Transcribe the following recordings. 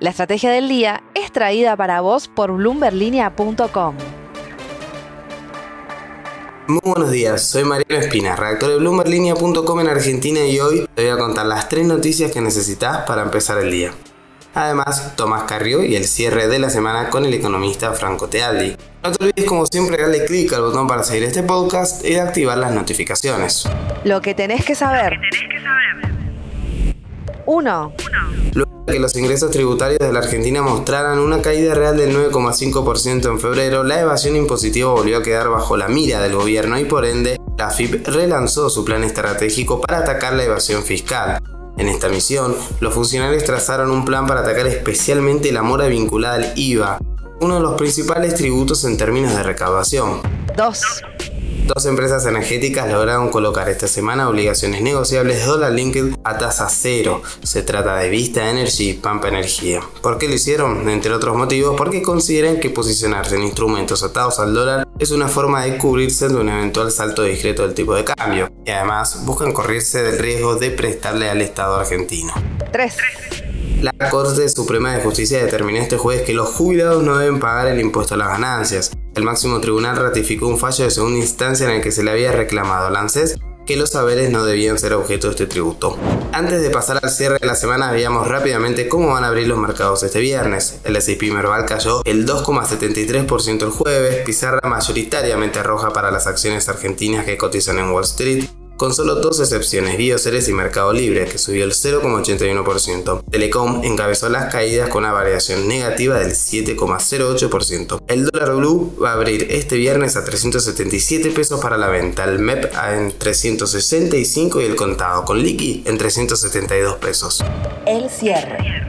La estrategia del día es traída para vos por bloomberlinia.com. Muy buenos días, soy Mariano Espina, redactor de bloomberlinia.com en Argentina y hoy te voy a contar las tres noticias que necesitas para empezar el día. Además, Tomás Carrió y el cierre de la semana con el economista Franco Tealdi. No te olvides como siempre darle clic al botón para seguir este podcast y activar las notificaciones. Lo que tenés que saber. 1 que los ingresos tributarios de la Argentina mostraran una caída real del 9,5% en febrero, la evasión impositiva volvió a quedar bajo la mira del gobierno y por ende, la FIP relanzó su plan estratégico para atacar la evasión fiscal. En esta misión, los funcionarios trazaron un plan para atacar especialmente la mora vinculada al IVA, uno de los principales tributos en términos de recaudación. 2. Dos empresas energéticas lograron colocar esta semana obligaciones negociables dólar linked a tasa cero. Se trata de Vista Energy y Pampa Energía. ¿Por qué lo hicieron? Entre otros motivos, porque consideran que posicionarse en instrumentos atados al dólar es una forma de cubrirse de un eventual salto discreto del tipo de cambio. Y además buscan correrse del riesgo de prestarle al Estado argentino. 3. La Corte Suprema de Justicia determinó este jueves que los jubilados no deben pagar el impuesto a las ganancias. El máximo tribunal ratificó un fallo de segunda instancia en el que se le había reclamado al ANSES que los saberes no debían ser objeto de este tributo. Antes de pasar al cierre de la semana, veamos rápidamente cómo van a abrir los mercados este viernes. El S&P Merval cayó el 2,73% el jueves, pizarra mayoritariamente roja para las acciones argentinas que cotizan en Wall Street, con solo dos excepciones, Bioceres y Mercado Libre, que subió el 0,81%. Telecom encabezó las caídas con una variación negativa del 7,08%. El dólar blue va a abrir este viernes a 377 pesos para la venta, el MEP en 365 y el contado con liqui en 372 pesos. El cierre.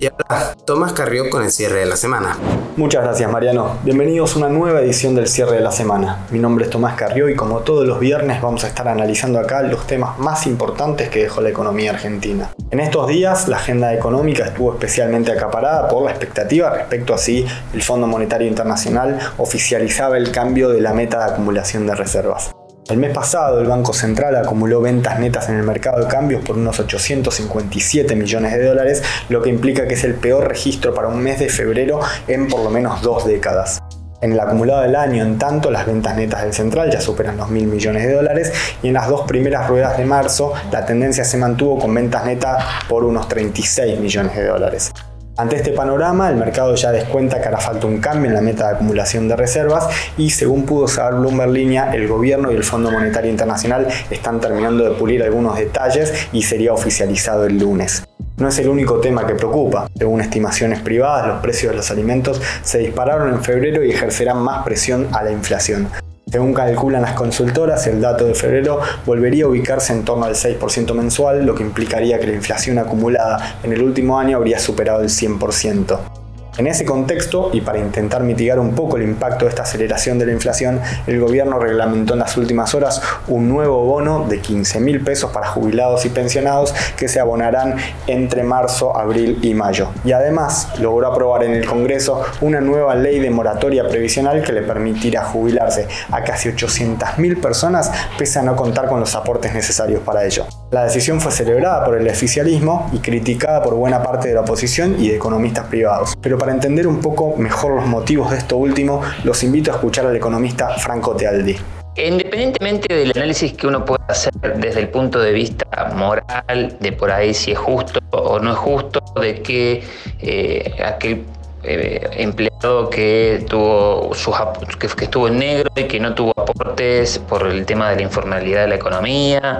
Y ahora, Tomás Carrió con el cierre de la semana. Muchas gracias Mariano. Bienvenidos a una nueva edición del cierre de la semana. Mi nombre es Tomás Carrió y como todos los viernes vamos a estar analizando acá los temas más importantes que dejó la economía argentina. En estos días la agenda económica estuvo especialmente acaparada por la expectativa respecto a si el Fondo Monetario Internacional oficializaba el cambio de la meta de acumulación de reservas. El mes pasado el Banco Central acumuló ventas netas en el mercado de cambios por unos 857 millones de dólares, lo que implica que es el peor registro para un mes de febrero en por lo menos dos décadas. En el acumulado del año, en tanto, las ventas netas del central ya superan los mil millones de dólares y en las dos primeras ruedas de marzo la tendencia se mantuvo con ventas netas por unos 36 millones de dólares. Ante este panorama, el mercado ya descuenta que hará falta un cambio en la meta de acumulación de reservas y según pudo saber Bloomberg Línea, el gobierno y el Fondo Monetario Internacional están terminando de pulir algunos detalles y sería oficializado el lunes. No es el único tema que preocupa. Según estimaciones privadas, los precios de los alimentos se dispararon en febrero y ejercerán más presión a la inflación. Según calculan las consultoras, el dato de febrero volvería a ubicarse en torno al 6% mensual, lo que implicaría que la inflación acumulada en el último año habría superado el 100%. En ese contexto, y para intentar mitigar un poco el impacto de esta aceleración de la inflación, el gobierno reglamentó en las últimas horas un nuevo bono de 15 mil pesos para jubilados y pensionados que se abonarán entre marzo, abril y mayo. Y además logró aprobar en el Congreso una nueva ley de moratoria previsional que le permitirá jubilarse a casi 800 mil personas pese a no contar con los aportes necesarios para ello. La decisión fue celebrada por el oficialismo y criticada por buena parte de la oposición y de economistas privados. Pero para entender un poco mejor los motivos de esto último, los invito a escuchar al economista Franco Tealdi. Independientemente del análisis que uno pueda hacer desde el punto de vista moral, de por ahí si es justo o no es justo, de que eh, aquel eh, empleado que tuvo sus que, que, estuvo en negro y que no tuvo aportes por el tema de la informalidad de la economía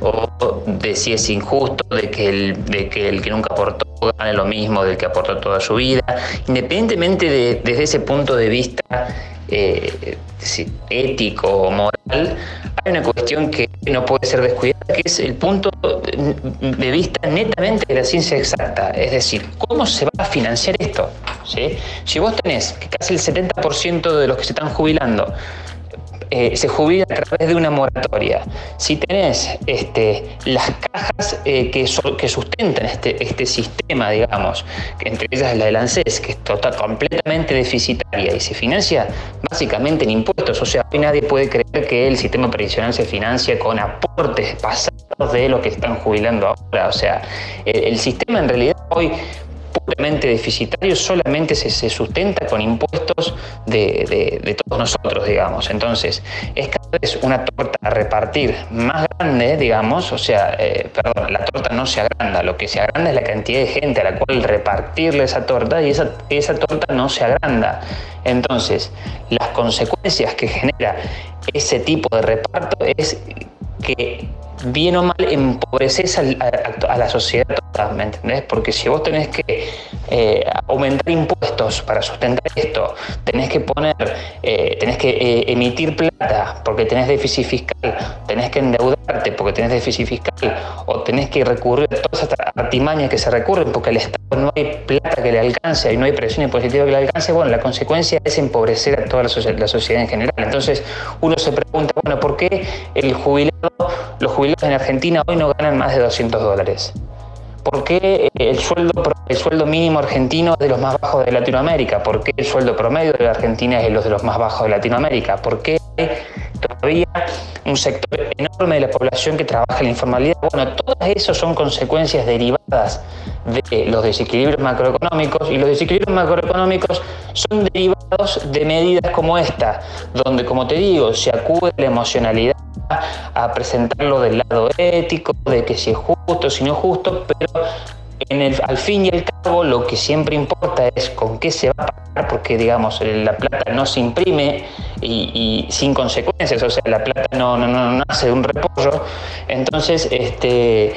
o de si es injusto de que el, de que, el que nunca aportó gane lo mismo del que aportó toda su vida independientemente de, desde ese punto de vista eh, ético o moral hay una cuestión que no puede ser descuidada, que es el punto de vista netamente de la ciencia exacta. Es decir, ¿cómo se va a financiar esto? Si vos tenés que casi el 70% de los que se están jubilando eh, se jubila a través de una moratoria, si tenés este, las cajas eh, que, que sustentan este, este sistema, digamos, entre ellas la del ANSES, que es total, completamente deficitaria y se financia básicamente en impuestos, o sea, hoy nadie puede creer que el sistema previsional se financia con aportes pasados de lo que están jubilando ahora. O sea, el sistema en realidad hoy puramente deficitario solamente se, sustenta con impuestos de, todos nosotros, digamos. Entonces, es cada vez una torta a repartir más grande, digamos, o sea, eh, perdón, la torta no se agranda, lo que se agranda es la cantidad de gente a la cual repartirle esa torta y esa, esa torta no se agranda. Entonces, las consecuencias que genera ese tipo de reparto es que bien o mal empobreces a, a, la sociedad toda, ¿me entendés? Porque si vos tenés que eh, aumentar impuestos para sustentar esto, tenés que poner, eh, tenés que eh, emitir plata porque tenés déficit fiscal, tenés que endeudarte porque tenés déficit fiscal, o tenés que recurrir a todas estas artimañas que se recurren porque al Estado no hay plata que le alcance y no hay presión impositiva que le alcance, bueno, la consecuencia es empobrecer a toda la, sociedad en general. Entonces uno se pregunta, bueno, ¿por qué el jubilado, los jubilados en Argentina hoy no ganan más de 200 dólares? ¿Por qué el sueldo, el sueldo mínimo argentino es de los más bajos de Latinoamérica? ¿Por qué el sueldo promedio de Argentina es de los más bajos de Latinoamérica? ¿Por qué todavía un sector enorme de la población que trabaja en la informalidad? Bueno, todas eso son consecuencias derivadas de los desequilibrios macroeconómicos y los desequilibrios macroeconómicos son derivados de medidas como esta, donde, como te digo, se acude la emocionalidad a presentarlo del lado ético, de que si es justo, si no es justo, pero en el, al fin y al cabo lo que siempre importa es con qué se va a pagar, porque digamos, la plata no se imprime y, sin consecuencias, o sea, la plata no, no, no, nace de un repollo, entonces este,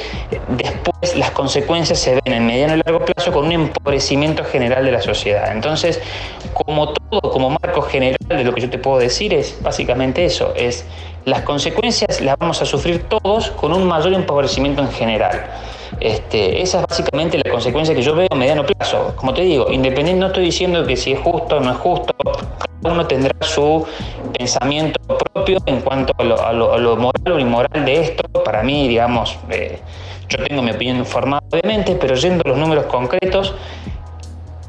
después las consecuencias se ven en mediano y largo plazo con un empobrecimiento general de la sociedad. Entonces, como todo, como marco general de lo que yo te puedo decir es básicamente eso, es las consecuencias las vamos a sufrir todos con un mayor empobrecimiento en general. Este, esa es básicamente la consecuencia que yo veo a mediano plazo. Como te digo, independiente, no estoy diciendo que si es justo o no es justo, cada uno tendrá su pensamiento propio en cuanto a lo, moral o inmoral de esto. Para mí, digamos, eh, yo tengo mi opinión informada, obviamente, pero yendo a los números concretos,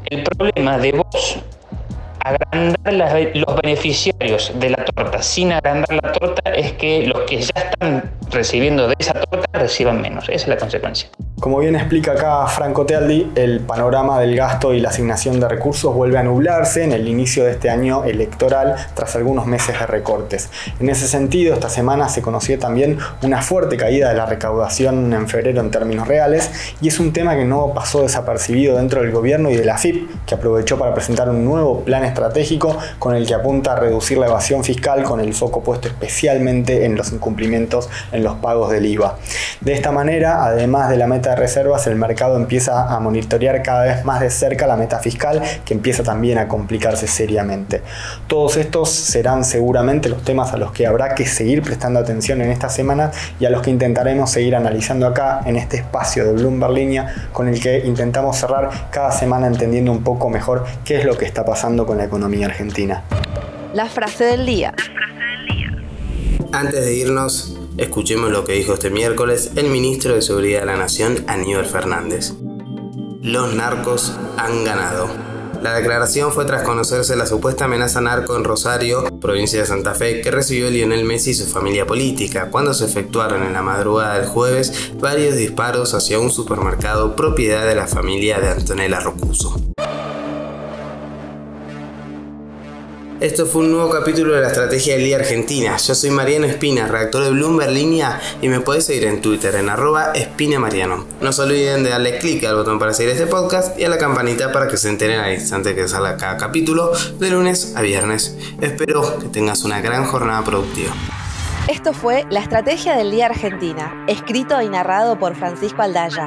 el problema de vos agrandar los beneficiarios de la torta sin agrandar la torta es que los que ya están recibiendo de esa torta reciban menos. Esa es la consecuencia. Como bien explica acá Franco Tealdi, el panorama del gasto y la asignación de recursos vuelve a nublarse en el inicio de este año electoral tras algunos meses de recortes. En ese sentido, esta semana se conoció también una fuerte caída de la recaudación en febrero en términos reales y es un tema que no pasó desapercibido dentro del gobierno y de la FIP, que aprovechó para presentar un nuevo plan estratégico con el que apunta a reducir la evasión fiscal con el foco puesto especialmente en los incumplimientos en los pagos del IVA. De esta manera, además de la meta reservas, el mercado empieza a monitorear cada vez más de cerca la meta fiscal, que empieza también a complicarse seriamente. Todos estos serán seguramente los temas a los que habrá que seguir prestando atención en esta semana y a los que intentaremos seguir analizando acá en este espacio de Bloomberg Línea, con el que intentamos cerrar cada semana entendiendo un poco mejor qué es lo que está pasando con la economía argentina. La frase del día. Antes de irnos, Escuchemos lo que dijo este miércoles el ministro de Seguridad de la Nación, Aníbal Fernández. Los narcos han ganado. La declaración fue tras conocerse la supuesta amenaza narco en Rosario, provincia de Santa Fe, que recibió Lionel Messi y su familia política, cuando se efectuaron en la madrugada del jueves varios disparos hacia un supermercado propiedad de la familia de Antonella Rocuso. Esto fue un nuevo capítulo de la Estrategia del Día Argentina. Yo soy Mariano Espina, redactor de Bloomberg Línea, y me podés seguir en Twitter en arroba espinamariano. No se olviden de darle clic al botón para seguir este podcast y a la campanita para que se enteren al instante que salga cada capítulo de lunes a viernes. Espero que tengas una gran jornada productiva. Esto fue La Estrategia del Día Argentina, escrito y narrado por Francisco Aldaya.